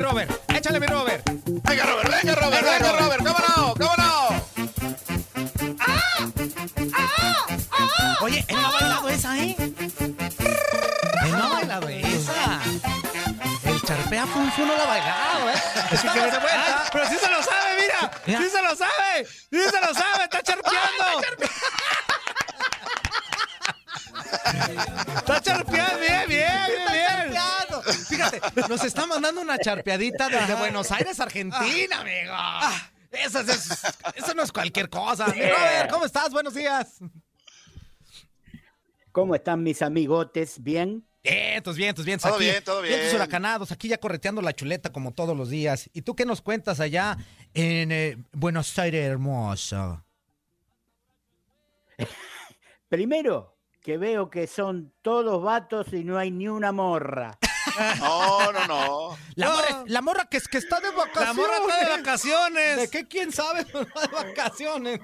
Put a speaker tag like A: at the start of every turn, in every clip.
A: Mi Robert, échale mi Robert.
B: Venga, Robert, venga, Robert,
A: Venga,
B: venga,
A: Robert.
B: Robert, ¿cómo no? ¿Cómo no?
A: Oye, él no ha bailado esa, ¿eh? Él no ha bailado esa. El charpea Fun Fu no lo ha bailado, ¿eh? Así que de vuelta.
C: Pero sí se lo sabe, mira.
A: Mira.
C: Sí se lo sabe. Sí se lo sabe. Está charpeando. Está charpeando. Bien, bien, bien, bien.
A: Fíjate, nos está mandando una charpeadita desde Buenos Aires, Argentina, amigo. Eso, es- eso no es cualquier cosa. Mi Robert, ¿cómo estás? Buenos días.
D: ¿Cómo están mis amigotes? ¿Bien?
A: Vientos, vientos, vientos.
B: Todo
A: aquí.
B: bien, todo bien.
A: Vientos huracanados, aquí ya correteando la chuleta como todos los días. ¿Y tú qué nos cuentas allá en eh, Buenos Aires, hermoso?
D: Primero, que veo que son todos vatos y no hay ni una morra.
B: No, no, no.
A: La,
C: No.
A: morra, la morra que, es, que está de vacaciones.
C: La morra está de vacaciones.
A: ¿De qué? ¿Quién sabe? Pero de vacaciones.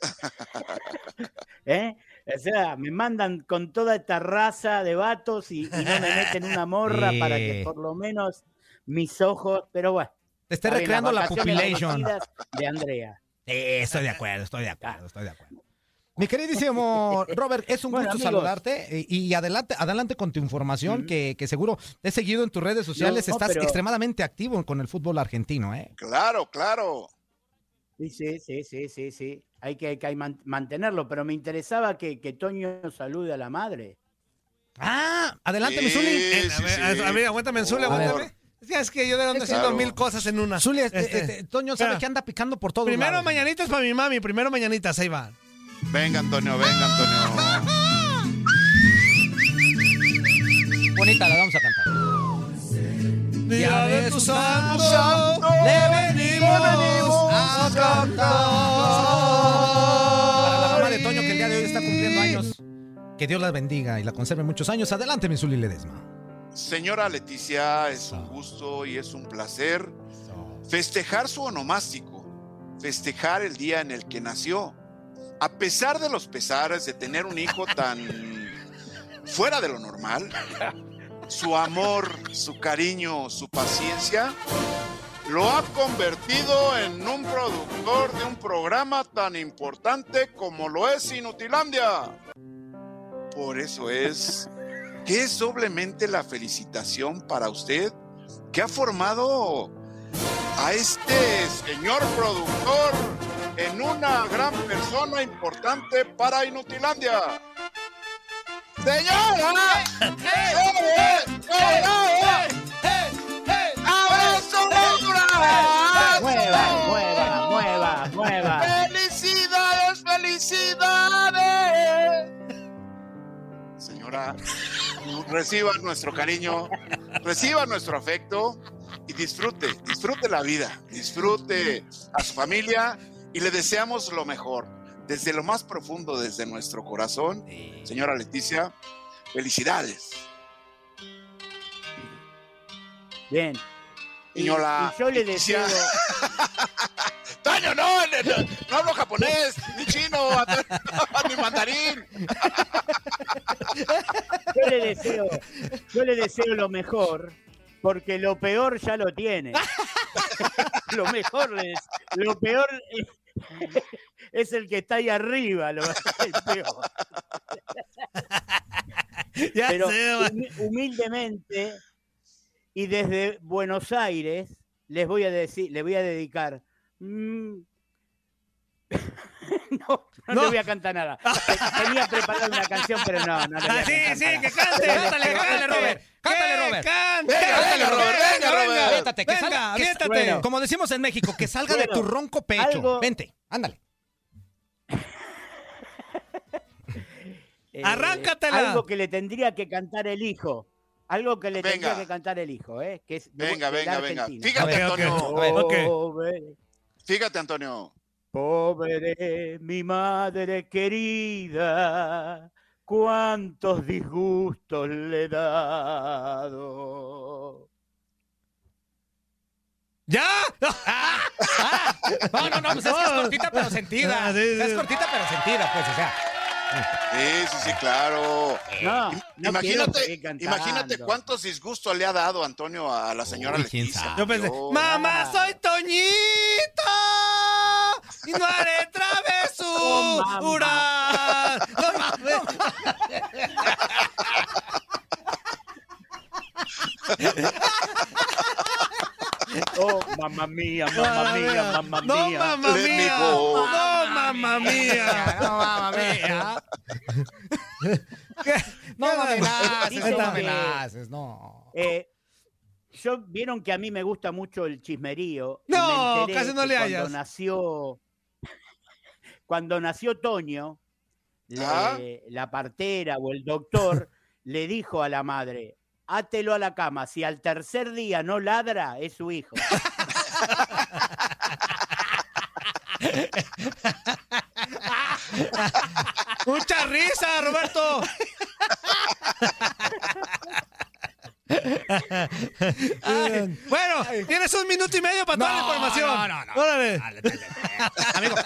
D: ¿eh? O sea, me mandan con toda esta raza de vatos y, y no me meten una morra para que por lo menos mis ojos, pero bueno.
A: Te
D: está
A: recreando la
D: las vacaciones
A: population.
D: merecidas de Andrea.
A: Sí, estoy de acuerdo, estoy de acuerdo, estoy de acuerdo. Mi queridísimo Robert, es un
D: Bueno,
A: gusto
D: amigos.
A: saludarte y, y adelante, adelante con tu información que, que seguro te he seguido en tus redes sociales.
D: No,
A: Estás
D: pero-
A: extremadamente activo con el fútbol argentino, ¿eh?
B: Claro, claro.
D: Sí, sí, sí, sí, sí, sí. Hay que, hay que man- mantenerlo, pero me interesaba que, que Toño salude a la madre.
A: Ah, adelante, mi
B: Sí,
A: Zuli.
C: Eh,
B: sí,
C: a ver,
B: sí.
C: a ver, aguántame, Zuli,
B: Por
C: aguántame.
B: favor.
C: Ya es que yo de ando
B: Claro.
C: haciendo mil cosas en una.
A: Zuli, eh,
C: Este,
A: eh, eh, Toño sabe que anda picando por todos
C: Primero
A: lados.
C: mañanitas para mi mami, primero mañanitas, ahí va.
B: Venga, Antonio, venga, Antonio.
A: Bonita, la vamos a cantar.
C: Día de tu santo, le venimos a
A: Para la mamá
C: cantar.
A: de Toño, que el día de hoy está cumpliendo años. Que Dios la bendiga y la conserve muchos años. Adelante, mi Zuli Ledesma.
B: Señora Leticia, es un gusto y es un placer festejar su onomástico, festejar el día en el que nació. A pesar de los pesares de tener un hijo tan fuera de lo normal, su amor, su cariño, su paciencia, lo ha convertido en un productor de un programa tan importante como lo es Inutilandia. Por eso es que es doblemente la felicitación para usted que ha formado a este señor productor en una gran persona importante para Inutilandia. ¡Señora! ¡Eh, eh, eh! ¡Abrazo, abrazo!
D: Mueva, mueva, mueva, mueva.
B: ¡Felicidades, felicidades! Señora, reciba nuestro cariño, reciba nuestro afecto y disfrute, disfrute la vida, disfrute a su familia y le deseamos lo mejor. Desde lo más profundo, desde nuestro corazón, señora Leticia, felicidades.
D: Bien. Y,
B: Señora
D: y yo le
B: Leticia.
D: deseo,
B: Toño, no, no, no, no hablo japonés, ni chino, ni mandarín.
D: yo le deseo, yo le deseo lo mejor, porque lo peor ya lo tiene. lo mejor es, lo peor es, es el que está ahí arriba, lo el peor.
C: Ya
D: Pero humildemente y desde Buenos Aires les voy a decir, les voy a dedicar. mm, no, no, voy a cantar nada. Tenía preparada una canción, pero no, no le voy
C: Ah,
D: a
C: sí,
D: cantar
C: sí,
D: nada.
C: que cante.
A: Cántale, cántale, Robert. Cántale, Robert.
C: cante.
B: Cántale, Robert, venga.
A: Aviéntate, que
C: Venga,
A: salga, que-
C: aviéntate.
D: Bueno.
A: Como decimos en México, que salga de tu ronco pecho.
D: algo-
A: Vente, ándale.
D: Eh,
C: Arráncatela.
D: Algo que le tendría que cantar el hijo. Algo que le
B: Venga.
D: tendría que cantar el hijo, ¿eh? Que es de-
B: Venga, venga, venga. Fíjate,
C: ver,
B: Antonio.
D: Pobre,
B: Fíjate, Antonio.
D: pobre mi madre querida, cuántos disgustos le he dado.
C: ¿Ya?
A: No, no, no, pues es que es cortita pero sentida.
C: Ah, sí, sí.
A: Es cortita pero sentida, pues, o sea.
B: Sí, sí, sí, claro.
D: No, no
B: imagínate, imagínate cuántos disgustos le ha dado Antonio a la señora
A: Uy,
B: Leticia.
A: sabe.
C: Yo pensé,
B: Yo-
C: mamá, soy Toñito. Y no haré
D: Oh,
C: travesura. No mames.
D: Oh, mamá mía, mamá mía, mamá
C: No,
D: mía.
C: mamá
B: Let me
C: mía.
B: go.
C: No, mamá mía.
A: No, mamá mía. No me amenaces,
D: Dicen
A: no me
D: que-
A: amenaces, no.
D: Eh, yo vieron que a mí me gusta mucho el chismerío. y
C: No,
D: me
C: casi no le
D: cuando
C: hallas.
D: nació cuando nació Toño, le-
B: Ah.
D: la partera o el doctor le dijo a la madre, átelo a la cama, si al tercer día no ladra, es su hijo.
C: Mucha risa, Roberto. Ay, bueno, tienes un minuto y medio para toda la información.
A: no, no, no.
C: Órale.
A: Dale, dale, dale. Amigo,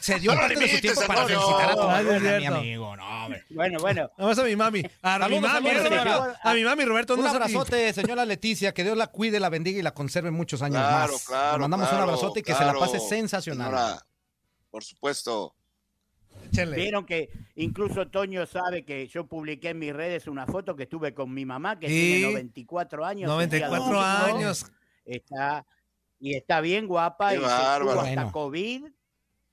A: se dio parte de su tiempo para felicitar a tu a mi amigo. No, hombre.
D: Bueno, bueno.
C: Vamos a mi mami. A mi
A: Saludos,
C: mami,
D: señora.
C: A mi mami, Roberto.
A: Un abrazote, señora Leticia, que Dios la cuide, la bendiga y la conserve muchos años
B: Claro,
A: más.
B: claro.
A: Le mandamos un
B: claro,
A: abrazote y que se la pase sensacional.
B: señora. Por supuesto.
C: Échale.
D: Vieron que incluso Toño sabe que yo publiqué en mis redes una foto que estuve con mi mamá, que
C: Sí.
D: tiene 94 años. un día
C: 94
D: domingo.
C: años.
D: Está, y está bien guapa
B: Qué
D: y
B: bárbaro.
D: hasta
A: Bueno.
D: COVID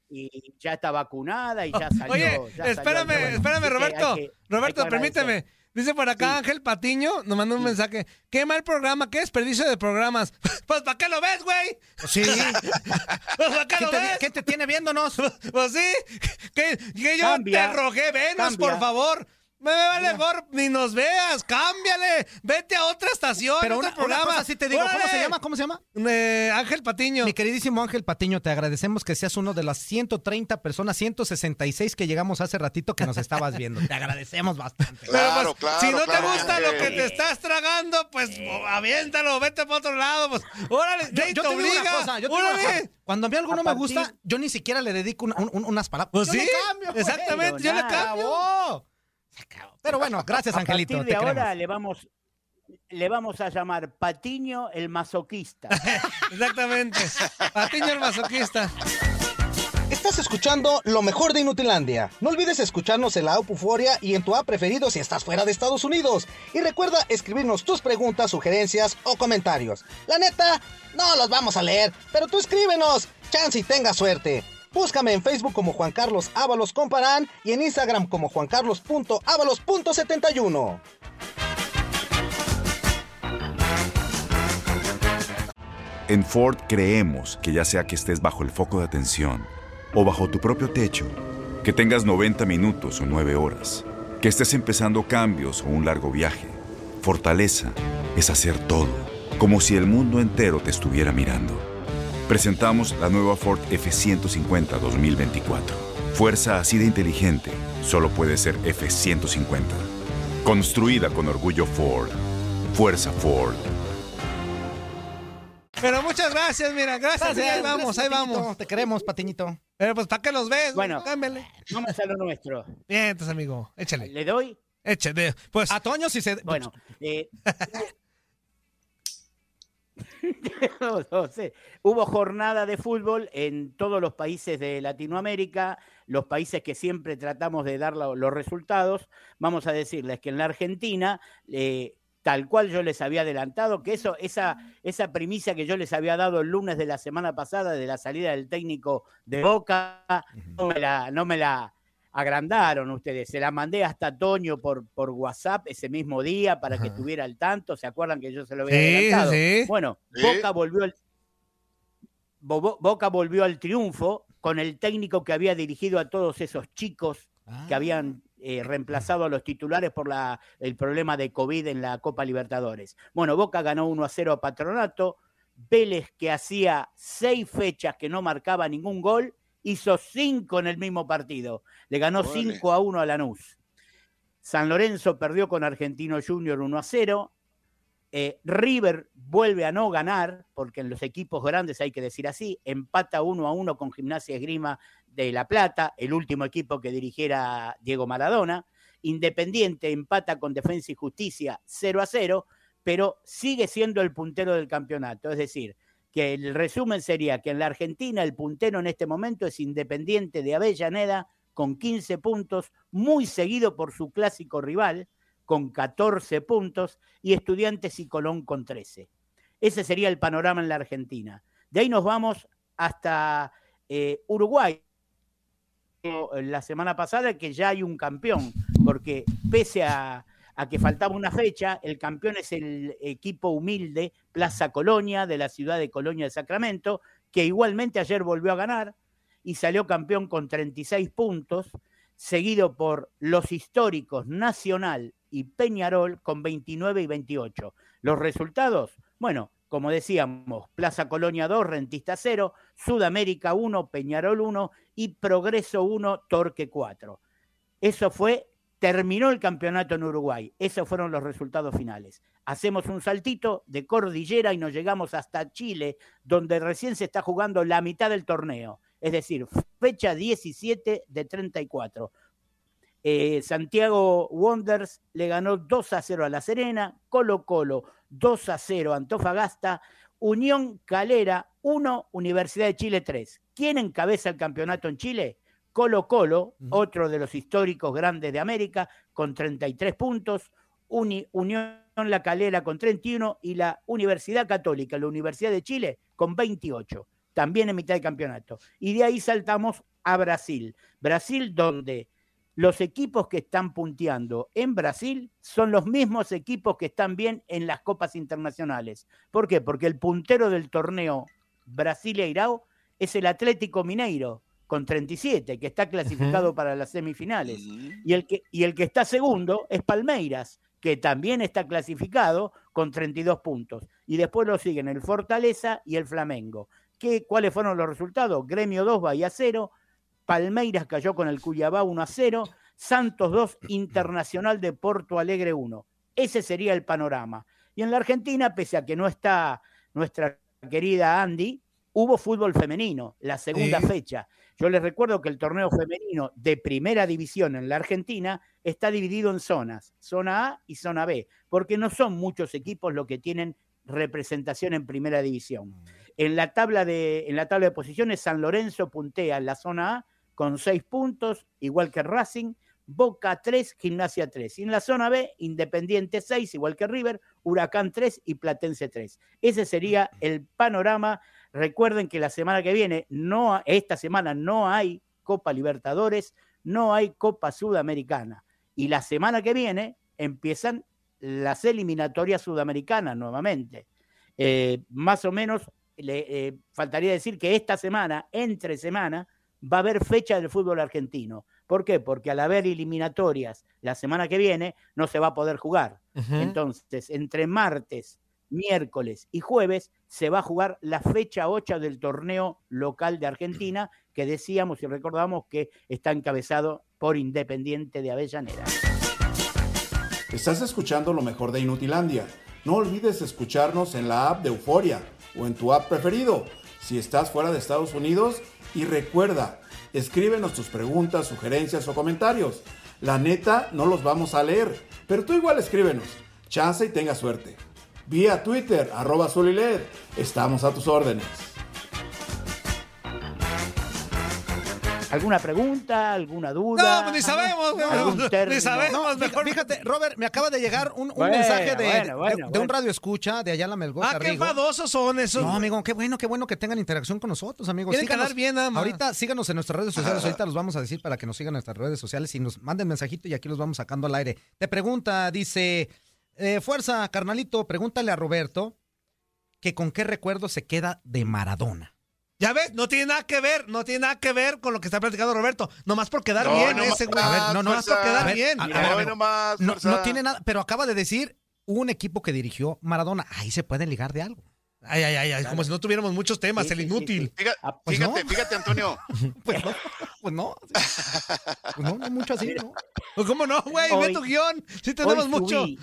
D: y ya está vacunada y ya salió.
C: Oye,
D: ya
C: espérame, espérame,
D: que
C: Roberto.
D: que-
C: Roberto, permíteme. Dice por acá
D: Sí.
C: Ángel Patiño, nos manda un mensaje. Qué mal programa, qué desperdicio de programas. Pues, ¿para qué lo ves, güey?
A: Sí.
C: Pues, ¿para qué
A: ¿Qué
C: lo
A: te,
C: ves?
A: qué te tiene viéndonos?
C: Pues sí, que, que yo
D: Cambia,
C: te rogué, venos,
D: cambia.
C: por favor. Me vale gorro, ni nos veas, cámbiale, vete a otra estación,
A: Pero
C: otro
A: una, una
C: programa.
A: cosa sí te digo, ¿cómo se llama? ¿Cómo se llama?
C: Eh, Ángel Patiño.
A: Mi queridísimo Ángel Patiño, te agradecemos que seas uno de las 130 personas, 166 que llegamos hace ratito que nos estabas viendo. Te agradecemos bastante.
C: Pero,
B: Claro,
C: pues,
B: claro.
C: si no
B: claro
C: te gusta lo que te estás tragando, pues aviéntalo, vete para otro lado. Pues, órale,
A: Yo, yo
C: te obliga.
A: una cosa, yo una
C: órale.
A: cosa. Cuando a mí algo
D: A
A: no me gusta, yo ni siquiera le dedico una- un- un- unas palabras.
C: Pues
A: Yo
C: sí,
A: le cambio, güey.
C: exactamente, yo le cambio.
A: Pero bueno, gracias,
D: A
A: Angelito.
D: partir
A: Te
D: de ahora
A: queremos.
D: le vamos, le vamos a llamar Patiño el masoquista.
C: Exactamente. Patiño el masoquista.
E: Estás escuchando lo mejor de Inutilandia. No olvides escucharnos en la app Euforia y en tu app preferido si estás fuera de Estados Unidos. Y recuerda escribirnos tus preguntas, sugerencias o comentarios. La neta, no los vamos a leer, pero tú escríbenos. Chance y tenga suerte. Búscame en Facebook como Juan Carlos Ábalos Comparán y en Instagram como juancarlos.ábalos.71.
F: En Ford creemos que ya sea que estés bajo el foco de atención o bajo tu propio techo, que tengas 90 minutos o 9 horas, que estés empezando cambios o un largo viaje, fortaleza es hacer todo, como si el mundo entero te estuviera mirando. Presentamos la nueva Ford F150 2024. Fuerza así de inteligente solo puede ser F150. Construida con orgullo Ford. Fuerza Ford.
C: Pero muchas gracias, mira, gracias. ahí vamos, ahí
A: Patiñito.
C: vamos.
A: Te queremos, Patiñito.
C: Pero pues, ¿para qué los ves?
D: Bueno.
C: Cámbiale.
D: Vamos a lo nuestro.
C: Bien, entonces, amigo, échale.
D: ¿Le doy?
C: Échale. Pues,
A: A Toño, si se.
D: Bueno, eh, No, no sé. Hubo jornada de fútbol en todos los países de Latinoamérica, los países que siempre tratamos de dar lo- los resultados. Vamos a decirles que en la Argentina, eh, tal cual yo les había adelantado, que eso, esa, esa primicia que yo les había dado el lunes de la semana pasada de la salida del técnico de Boca, no me la, no me la agrandaron ustedes. Se la mandé hasta Toño por, por WhatsApp ese mismo día para que estuviera al tanto. ¿Se acuerdan que yo se lo había
C: Sí,
D: adelantado?
C: sí.
D: Bueno,
B: Sí.
D: Boca volvió al, Bo- Boca volvió al triunfo con el técnico que había dirigido a todos esos chicos
A: Ah.
D: que habían eh, reemplazado a los titulares por la, el problema de COVID en la Copa Libertadores. Bueno, Boca ganó 1 a 0 a Patronato. Vélez, que hacía seis fechas que no marcaba ningún gol, hizo cinco en el mismo partido. Le ganó. 5 a 1 a Lanús. San Lorenzo perdió con Argentino Junior 1 a 0. Eh, River vuelve a no ganar, porque en los equipos grandes hay que decir así, empata 1 a 1 con Gimnasia Esgrima de La Plata, el último equipo que dirigiera Diego Maradona. Independiente empata con Defensa y Justicia 0 a 0, pero sigue siendo el puntero del campeonato. Es decir, que el resumen sería que en la Argentina el puntero en este momento es Independiente de Avellaneda con 15 puntos, muy seguido por su clásico rival con 14 puntos y Estudiantes y Colón con 13. Ese sería el panorama en la Argentina. De ahí nos vamos hasta eh, Uruguay. La semana pasada que ya hay un campeón, porque pese a, a que faltaba una fecha, el campeón es el equipo humilde Plaza Colonia de la ciudad de Colonia de Sacramento, que igualmente ayer volvió a ganar y salió campeón con 36 puntos, seguido por los históricos Nacional y Peñarol con 29 y 28. Los resultados, bueno, como decíamos, Plaza Colonia 2, Rentista 0, Sudamérica 1, Peñarol 1 y Progreso 1, Torque 4. Eso fue, terminó el campeonato en Uruguay. Esos fueron los resultados finales. Hacemos un saltito de cordillera y nos llegamos hasta Chile, donde recién se está jugando la mitad del torneo. Es decir, fecha 17 de 34. Eh, Santiago Wonders le ganó 2 a 0 a La Serena, Colo Colo 2 a 0 a Antofagasta, Unión Calera 1, Universidad de Chile 3. ¿Quién encabeza el campeonato en Chile? Colo Colo, otro de los históricos grandes de América, con 33 puntos, Uni- Unión La Calera con 31 y la Universidad Católica, la Universidad de Chile, con 28, también en mitad de campeonato. Y de ahí saltamos a Brasil. Brasil donde los equipos que están punteando en Brasil son los mismos equipos que están bien en las copas internacionales. ¿Por qué? Porque el puntero del torneo Brasileirao es el Atlético Mineiro con 37, que está clasificado para las semifinales. Y el, que, y el que está segundo es Palmeiras, que también está clasificado con 32 puntos. Y después lo siguen el Fortaleza y el Flamengo. ¿Qué, ¿Cuáles fueron los resultados? Gremio 2, Bahía 0, Palmeiras cayó con el Cuyabá 1 a 0, Santos 2, Internacional de Porto Alegre 1. Ese sería el panorama. Y en la Argentina, pese a que no está nuestra querida Andy, hubo fútbol femenino, la segunda
C: Sí.
D: fecha. Yo les recuerdo que el torneo femenino de primera división en la Argentina está dividido en zonas, zona A y zona B, porque no son muchos equipos los que tienen representación en primera división. En la tabla de, en la tabla de posiciones, San Lorenzo puntea en la zona A con seis puntos, igual que Racing, Boca 3, Gimnasia 3. Y en la zona B, Independiente 6, igual que River, Huracán 3 y Platense 3. Ese sería el panorama. Recuerden que la semana que viene, no, esta semana no hay Copa Libertadores, no hay Copa Sudamericana. Y la semana que viene empiezan las eliminatorias sudamericanas nuevamente. Eh, más o menos, le, eh, faltaría decir que esta semana, entre semana, va a haber fecha del fútbol argentino. ¿Por qué? Porque al haber eliminatorias la semana que viene, no se va a poder jugar. Entonces, entre martes, miércoles y jueves se va a jugar la fecha 8 del torneo local de Argentina, que decíamos y recordamos que está encabezado por Independiente de Avellaneda.
G: Estás escuchando lo mejor de Inutilandia. No olvides escucharnos en la app de Euforia o en tu app preferido si estás fuera de Estados Unidos. Y recuerda, escríbenos tus preguntas, sugerencias o comentarios. La neta, no los vamos a leer, pero tú igual escríbenos. Chance y tenga suerte. Vía Twitter, arroba Zuliled. Estamos a tus órdenes.
D: ¿Alguna pregunta? ¿Alguna duda?
C: No, pues ni sabemos,
D: ¿Algún
C: ni sabemos.
A: No, fíjate, Robert, me acaba de llegar un, un
D: Bueno,
A: mensaje de,
D: bueno, bueno,
A: de- de un radio escucha de Ayala Melgoza
C: Ah, qué
A: Rigo.
C: enfadosos son esos.
A: No, amigo, qué bueno, qué bueno que tengan interacción con nosotros, amigos.
C: Quieren
A: Síganos.
C: quedar bien nada más.
A: Ahorita síganos en nuestras redes sociales, ahorita los vamos a decir para que nos sigan en nuestras redes sociales y nos manden mensajito y aquí los vamos sacando al aire. Te pregunta, dice, eh, fuerza, carnalito, pregúntale a Roberto que con qué recuerdo se queda de Maradona.
C: Ya ves, no tiene nada que ver, no tiene nada que ver con lo que está platicando Roberto. Nomás por quedar
B: No,
C: bien
B: no
C: ese güey.
A: A ver, no, no,
C: Nomás por quedar
A: ver,
C: bien.
A: a- a ver,
B: Hoy
A: amigo.
B: nomás,
A: No, tiene nada, pero acaba de decir un equipo que dirigió Maradona. Ahí se pueden ligar de algo.
C: Ay, ay, ay, ay, como si no tuviéramos muchos temas,
D: Sí,
C: el
D: sí, sí,
C: inútil.
D: sí.
B: Fíjate,
D: Ah,
A: pues
B: fíjate,
A: no.
B: fíjate, Antonio.
A: Pues no, pues no. Pues no, no mucho así, ¿no?
C: Pues, ¿Cómo no, güey? Ve tu guion. Sí
D: Hoy
C: tenemos mucho.
D: subí-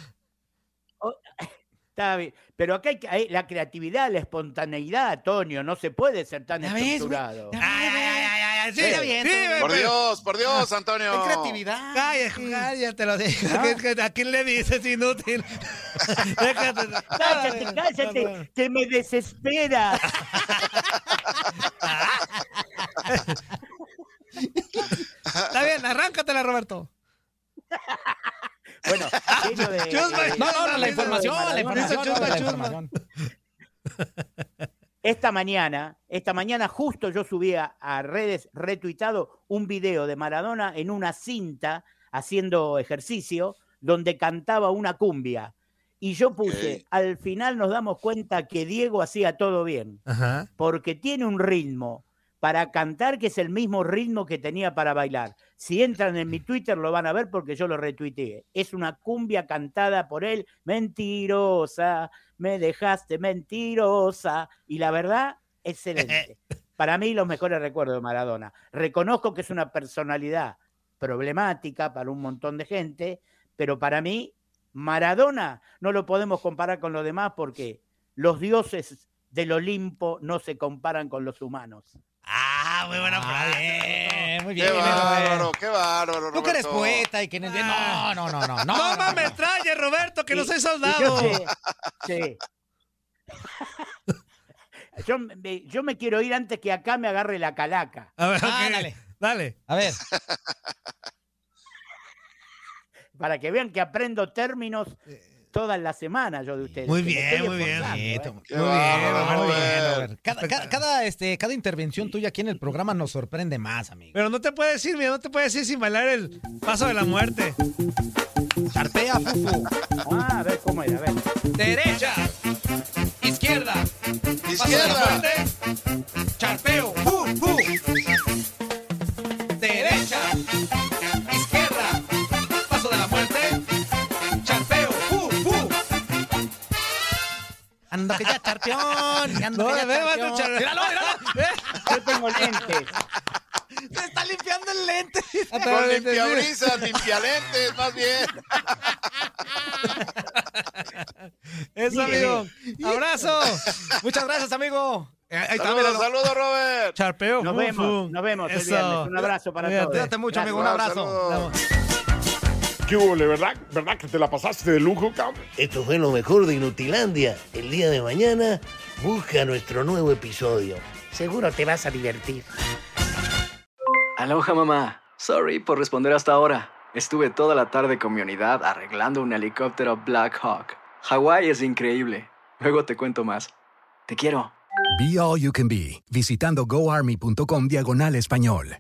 D: Está bien. Pero acá hay, que- hay la creatividad, la espontaneidad, Antonio, no se puede ser tan
A: Ya ves,
D: estructurado.
A: Ya
C: Ay, ay, ay, ay, ay, sí, está bien. Sí,
B: Por
C: pero-
B: Dios, por Dios, Antonio.
A: Hay creatividad.
C: Cállate, cállate, lo digo. ¿Qué- qué- ¿A quién le dices inútil? Déjate.
D: Cállate, cállate, que me desespera.
C: Está bien, arráncatela, Roberto.
D: Bueno, lleno de-
C: Chusma,
D: de-
A: No, no, la información, la
D: Maradona.
A: información,
C: Chusma,
A: no, la
C: chusma.
A: información.
D: Esta mañana, esta mañana justo yo subí a, redes retuitado un video de Maradona en una cinta haciendo ejercicio donde cantaba una cumbia. Y yo puse, al final nos damos cuenta que Diego hacía todo bien,
C: Ajá.
D: porque tiene un ritmo para cantar que es el mismo ritmo que tenía para bailar. Si entran en mi Twitter lo van a ver porque yo lo retuiteé. Es una cumbia cantada por él, mentirosa, me dejaste mentirosa. Y la verdad, excelente. Para mí los mejores recuerdos de Maradona. Reconozco que es una personalidad problemática para un montón de gente, pero para mí Maradona no lo podemos comparar con los demás porque los dioses del Olimpo no se comparan con los humanos.
C: Ah, muy buena
A: Ah,
C: frase.
A: bien, muy
B: Qué
A: bien.
B: bárbaro, qué bárbaro,
A: Tú que eres
B: Roberto.
A: poeta y que... No, no, no, no. No,
C: No,
A: no,
C: mames,
A: no.
C: traye, Roberto, que no soy soldado.
D: sí. Yo, me, yo me quiero ir antes que acá me agarre la calaca.
C: A ver,
A: Ah, dale.
C: Dale.
A: A ver,
D: Para que vean que aprendo términos todas las semanas yo de ustedes.
C: Muy bien, muy bien.
D: ¿eh?
B: Qué
C: Muy bien, muy.
B: Robert.
A: Cada, cada, cada, este, cada intervención tuya aquí en el programa nos sorprende más, amigo.
C: Pero no te puedes ir, mira, no te puedes ir sin bailar el paso de la muerte.
A: Charpea, fufu.
D: Ah, a ver cómo era, a ver.
C: Derecha,
A: Que ya charpeón. Ando
C: No, char-
A: Míralo, míralo.
D: Yo tengo lentes.
A: Se está limpiando el lente.
B: Con limpiabrisas, limpialentes, más bien.
C: Eso, amigo. Abrazo.
A: Muchas gracias, amigo. Eh, Ahí está,
B: Saludos, saludos, Robert.
C: Charpeo,
D: Nos vemos, nos vemos el viernes. Un abrazo para
C: Cuídate.
D: todos.
A: Cuídate mucho, amigo. Un
D: Gracias.
A: abrazo.
B: Saludos.
H: ¿Qué hubo, verdad? ¿Verdad que te la pasaste de lujo, cabrón?
I: Esto fue lo mejor de Inutilandia. El día de mañana busca nuestro nuevo episodio.
J: Seguro te vas a divertir.
K: Aloha mamá. Sorry por responder hasta ahora. Estuve toda la tarde con mi unidad arreglando un helicóptero Black Hawk. Hawái es increíble. Luego te cuento más. Te quiero.
L: Be All You Can Be, visitando goarmy.com diagonal español.